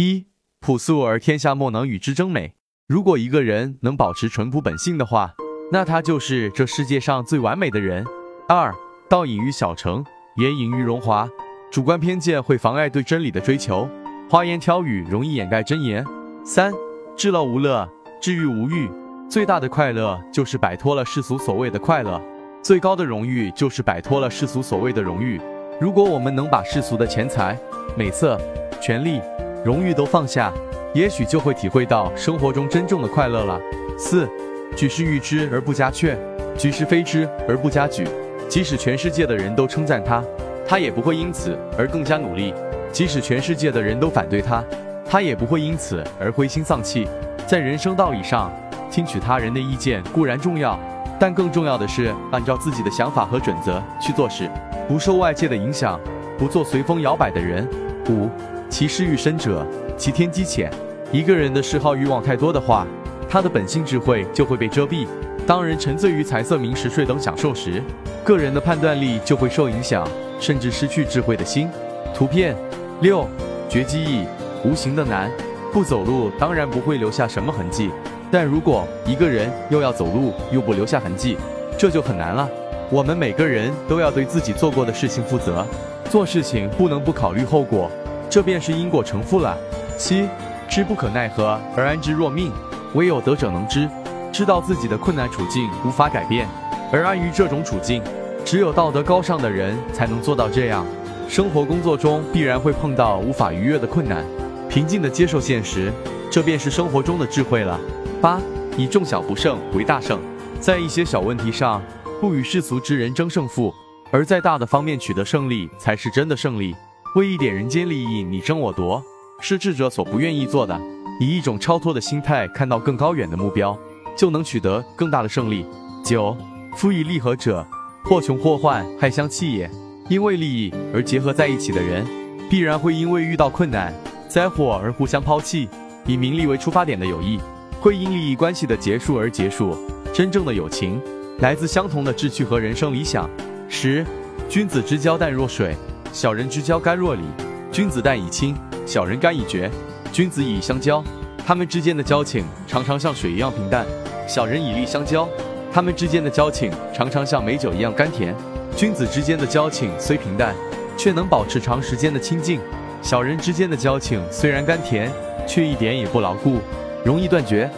一朴素而天下莫能与之争美。如果一个人能保持淳朴本性的话，那他就是这世界上最完美的人。二道隐于小成，也隐于荣华。主观偏见会妨碍对真理的追求，花言巧语容易掩盖真言。三至乐无乐，至欲无欲。最大的快乐就是摆脱了世俗所谓的快乐，最高的荣誉就是摆脱了世俗所谓的荣誉。如果我们能把世俗的钱财、美色、权力、荣誉都放下，也许就会体会到生活中真正的快乐了。四举世誉之而不加劝，举世非之而不加沮。即使全世界的人都称赞他。他也不会因此而更加努力，即使全世界的人都反对他，他也不会因此而灰心丧气。在人生道理上，听取他人的意见固然重要，但更重要的是按照自己的想法和准则去做事，不受外界的影响，不做随风摇摆的人。五，其事欲深者，其天机浅。一个人的嗜好欲望太多的话，他的本性智慧就会被遮蔽。当人沉醉于财色名食睡等享受时，个人的判断力就会受影响。甚至失去智慧的心。图片六，绝技易，无形的难。不走路当然不会留下什么痕迹，但如果一个人又要走路又不留下痕迹，这就很难了。我们每个人都要对自己做过的事情负责，做事情不能不考虑后果，这便是因果成负了。七，知不可奈何而安之若命，唯有得者能知，知道自己的困难处境无法改变，而安于这种处境。只有道德高尚的人才能做到这样。生活工作中必然会碰到无法逾越的困难，平静地接受现实，这便是生活中的智慧了。八，以众小不胜为大胜，在一些小问题上不与世俗之人争胜负，而在大的方面取得胜利才是真的胜利。为一点人间利益你争我夺，是智者所不愿意做的。以一种超脱的心态看到更高远的目标，就能取得更大的胜利。九，夫以利合者。或穷或患，害相弃也。因为利益而结合在一起的人，必然会因为遇到困难、灾祸而互相抛弃。以名利为出发点的友谊，会因利益关系的结束而结束。真正的友情，来自相同的志趣和人生理想。十，君子之交淡若水，小人之交甘若醴。君子淡以亲，小人甘以绝。君子以相交，他们之间的交情常常像水一样平淡；小人以利相交。他们之间的交情常常像美酒一样甘甜。君子之间的交情虽平淡，却能保持长时间的亲近；小人之间的交情虽然甘甜，却一点也不牢固，容易断绝。